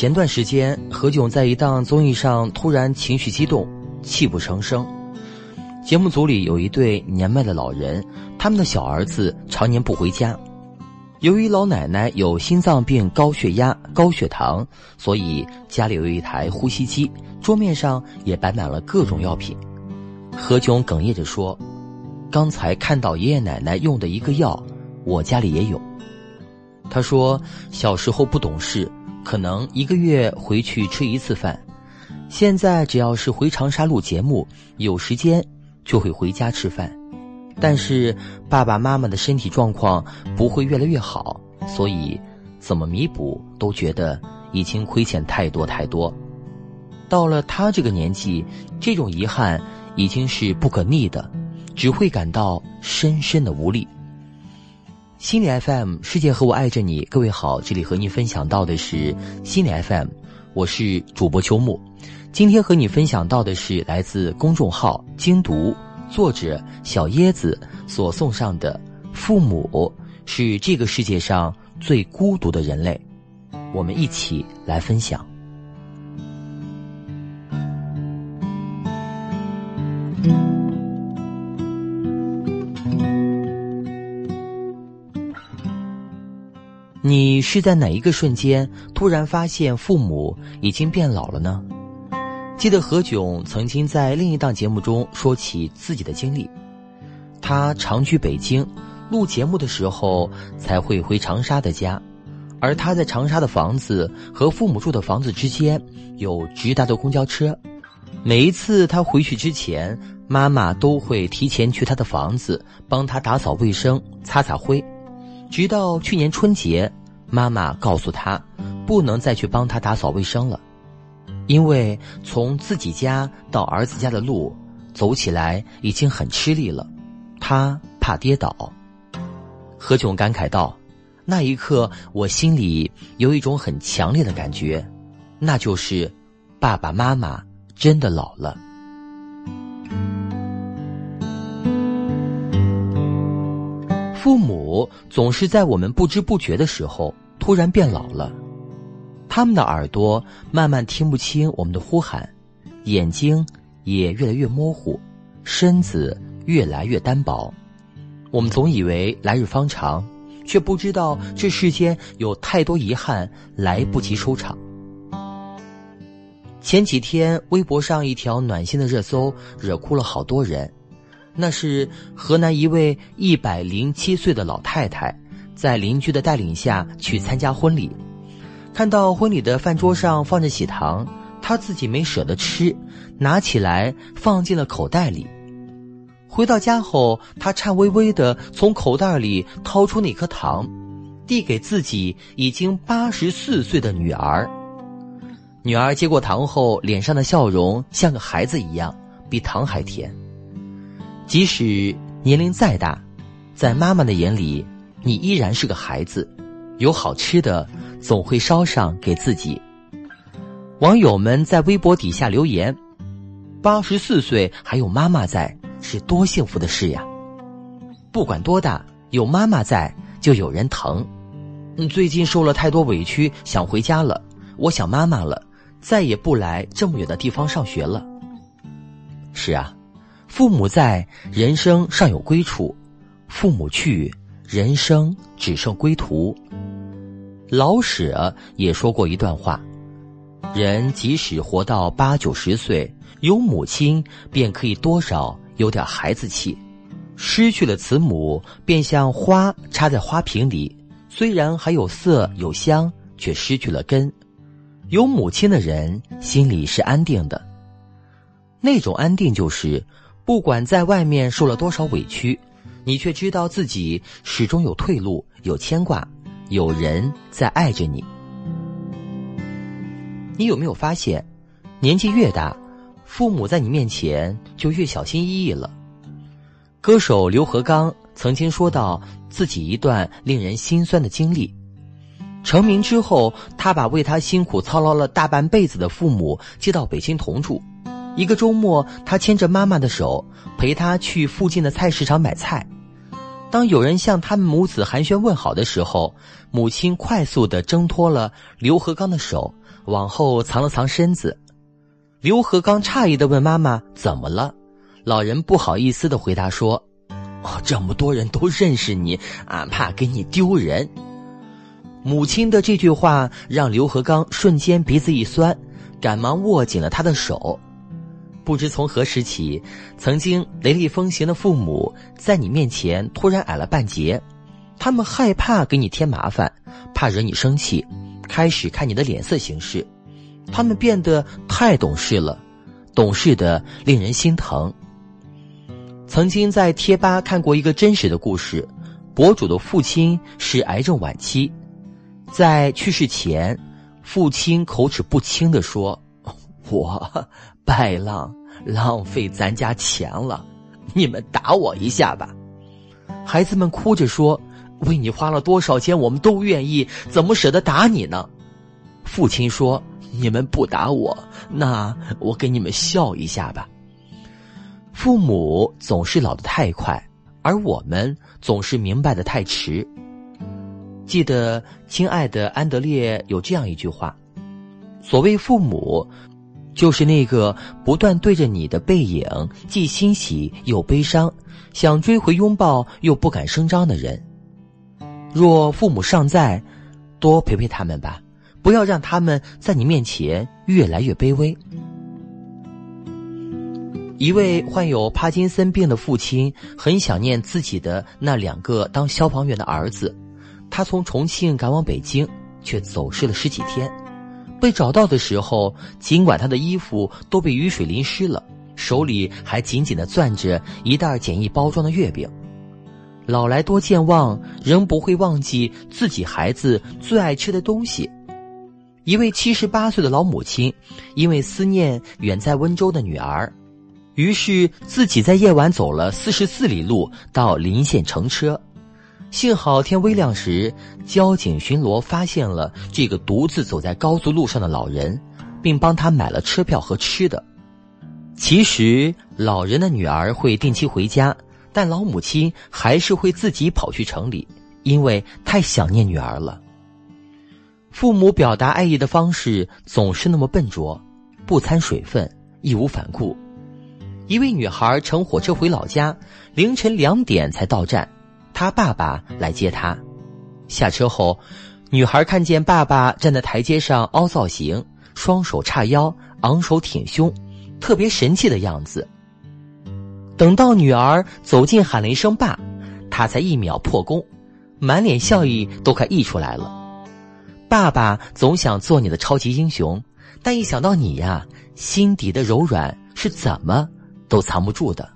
前段时间，何炅在一档综艺上突然情绪激动，泣不成声。节目组里有一对年迈的老人，他们的小儿子常年不回家。由于老奶奶有心脏病、高血压、高血糖，所以家里有一台呼吸机，桌面上也摆满了各种药品。何炅哽咽着说：“刚才看到爷爷奶奶用的一个药，我家里也有。”他说：“小时候不懂事，可能一个月回去吃一次饭，现在只要是回长沙录节目，有时间就会回家吃饭。”但是爸爸妈妈的身体状况不会越来越好，所以怎么弥补都觉得已经亏欠太多太多。到了他这个年纪，这种遗憾已经是不可逆的，只会感到深深的无力。心理 FM 世界和我爱着你，各位好，这里和您分享到的是心理 FM，我是主播秋木，今天和你分享到的是来自公众号精读。作者小椰子所送上的“父母是这个世界上最孤独的人类”，我们一起来分享。你是在哪一个瞬间突然发现父母已经变老了呢？记得何炅曾经在另一档节目中说起自己的经历，他常居北京，录节目的时候才会回长沙的家，而他在长沙的房子和父母住的房子之间有直达的公交车，每一次他回去之前，妈妈都会提前去他的房子帮他打扫卫生、擦擦灰，直到去年春节，妈妈告诉他，不能再去帮他打扫卫生了。因为从自己家到儿子家的路，走起来已经很吃力了，他怕跌倒。何炅感慨道：“那一刻，我心里有一种很强烈的感觉，那就是爸爸妈妈真的老了。父母总是在我们不知不觉的时候突然变老了。”他们的耳朵慢慢听不清我们的呼喊，眼睛也越来越模糊，身子越来越单薄。我们总以为来日方长，却不知道这世间有太多遗憾来不及收场。前几天微博上一条暖心的热搜惹哭了好多人，那是河南一位一百零七岁的老太太，在邻居的带领下去参加婚礼。看到婚礼的饭桌上放着喜糖，他自己没舍得吃，拿起来放进了口袋里。回到家后，他颤巍巍的从口袋里掏出那颗糖，递给自己已经八十四岁的女儿。女儿接过糖后，脸上的笑容像个孩子一样，比糖还甜。即使年龄再大，在妈妈的眼里，你依然是个孩子。有好吃的。总会捎上给自己。网友们在微博底下留言：“八十四岁还有妈妈在，是多幸福的事呀！不管多大，有妈妈在就有人疼。最近受了太多委屈，想回家了。我想妈妈了，再也不来这么远的地方上学了。是啊，父母在，人生尚有归处；父母去，人生只剩归途。”老舍也说过一段话：人即使活到八九十岁，有母亲便可以多少有点孩子气；失去了慈母，便像花插在花瓶里，虽然还有色有香，却失去了根。有母亲的人心里是安定的，那种安定就是，不管在外面受了多少委屈，你却知道自己始终有退路，有牵挂。有人在爱着你，你有没有发现，年纪越大，父母在你面前就越小心翼翼了？歌手刘和刚曾经说到自己一段令人心酸的经历：成名之后，他把为他辛苦操劳了大半辈子的父母接到北京同住。一个周末，他牵着妈妈的手，陪她去附近的菜市场买菜。当有人向他们母子寒暄问好的时候，母亲快速的挣脱了刘和刚的手，往后藏了藏身子。刘和刚诧异的问妈妈：“怎么了？”老人不好意思的回答说：“哦，这么多人都认识你，俺怕给你丢人。”母亲的这句话让刘和刚瞬间鼻子一酸，赶忙握紧了他的手。不知从何时起，曾经雷厉风行的父母在你面前突然矮了半截，他们害怕给你添麻烦，怕惹你生气，开始看你的脸色行事。他们变得太懂事了，懂事的令人心疼。曾经在贴吧看过一个真实的故事，博主的父亲是癌症晚期，在去世前，父亲口齿不清的说：“我败浪。”浪费咱家钱了，你们打我一下吧。孩子们哭着说：“为你花了多少钱，我们都愿意，怎么舍得打你呢？”父亲说：“你们不打我，那我给你们笑一下吧。”父母总是老得太快，而我们总是明白的太迟。记得亲爱的安德烈有这样一句话：“所谓父母。”就是那个不断对着你的背影，既欣喜又悲伤，想追回拥抱又不敢声张的人。若父母尚在，多陪陪他们吧，不要让他们在你面前越来越卑微。一位患有帕金森病的父亲很想念自己的那两个当消防员的儿子，他从重庆赶往北京，却走失了十几天。被找到的时候，尽管他的衣服都被雨水淋湿了，手里还紧紧的攥着一袋简易包装的月饼。老来多健忘，仍不会忘记自己孩子最爱吃的东西。一位七十八岁的老母亲，因为思念远在温州的女儿，于是自己在夜晚走了四十四里路到临县乘车。幸好天微亮时，交警巡逻发现了这个独自走在高速路上的老人，并帮他买了车票和吃的。其实老人的女儿会定期回家，但老母亲还是会自己跑去城里，因为太想念女儿了。父母表达爱意的方式总是那么笨拙，不掺水分，义无反顾。一位女孩乘火车回老家，凌晨两点才到站。他爸爸来接他，下车后，女孩看见爸爸站在台阶上凹造型，双手叉腰，昂首挺胸，特别神气的样子。等到女儿走近喊了一声“爸”，他才一秒破功，满脸笑意都快溢出来了。爸爸总想做你的超级英雄，但一想到你呀，心底的柔软是怎么都藏不住的。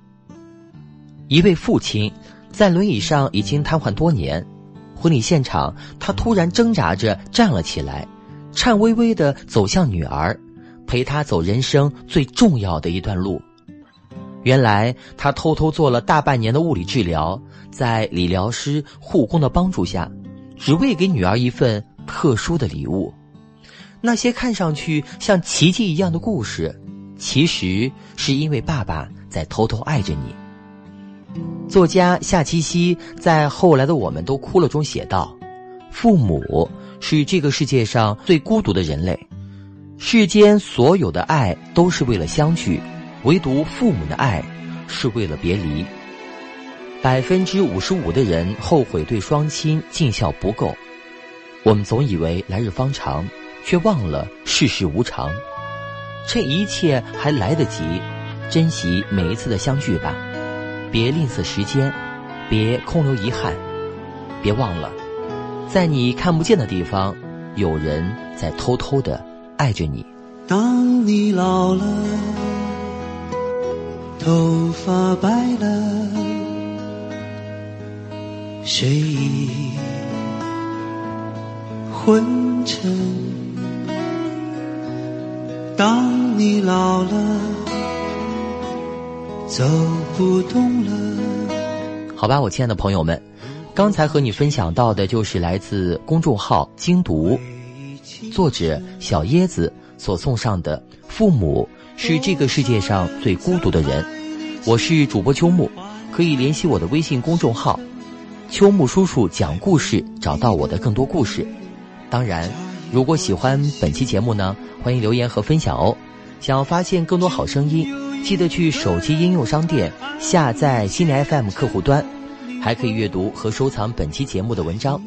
一位父亲。在轮椅上已经瘫痪多年，婚礼现场，他突然挣扎着站了起来，颤巍巍的走向女儿，陪她走人生最重要的一段路。原来他偷偷做了大半年的物理治疗，在理疗师、护工的帮助下，只为给女儿一份特殊的礼物。那些看上去像奇迹一样的故事，其实是因为爸爸在偷偷爱着你。作家夏七夕在《后来的我们都哭了》中写道：“父母是这个世界上最孤独的人类，世间所有的爱都是为了相聚，唯独父母的爱是为了别离。百分之五十五的人后悔对双亲尽孝不够，我们总以为来日方长，却忘了世事无常。趁一切还来得及，珍惜每一次的相聚吧。”别吝啬时间，别空留遗憾，别忘了，在你看不见的地方，有人在偷偷的爱着你。当你老了，头发白了，睡意昏沉。当你老了。走不动了。好吧，我亲爱的朋友们，刚才和你分享到的就是来自公众号“精读”作者小椰子所送上的“父母是这个世界上最孤独的人”。我是主播秋木，可以联系我的微信公众号秋木叔叔讲故事，找到我的更多故事。当然，如果喜欢本期节目呢，欢迎留言和分享哦。想要发现更多好声音，记得去手机应用商店下载心理 FM 客户端，还可以阅读和收藏本期节目的文章，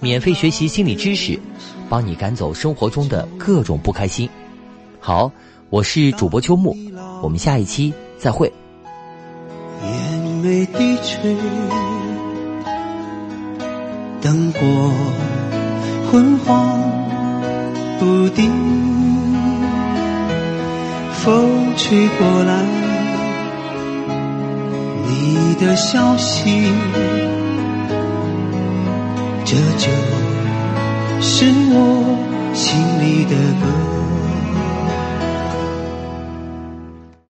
免费学习心理知识，帮你赶走生活中的各种不开心。好，我是主播秋木，我们下一期再会。烟眉低垂，灯火昏黄不定，风吹过来，你的消息，这就是我心里的歌。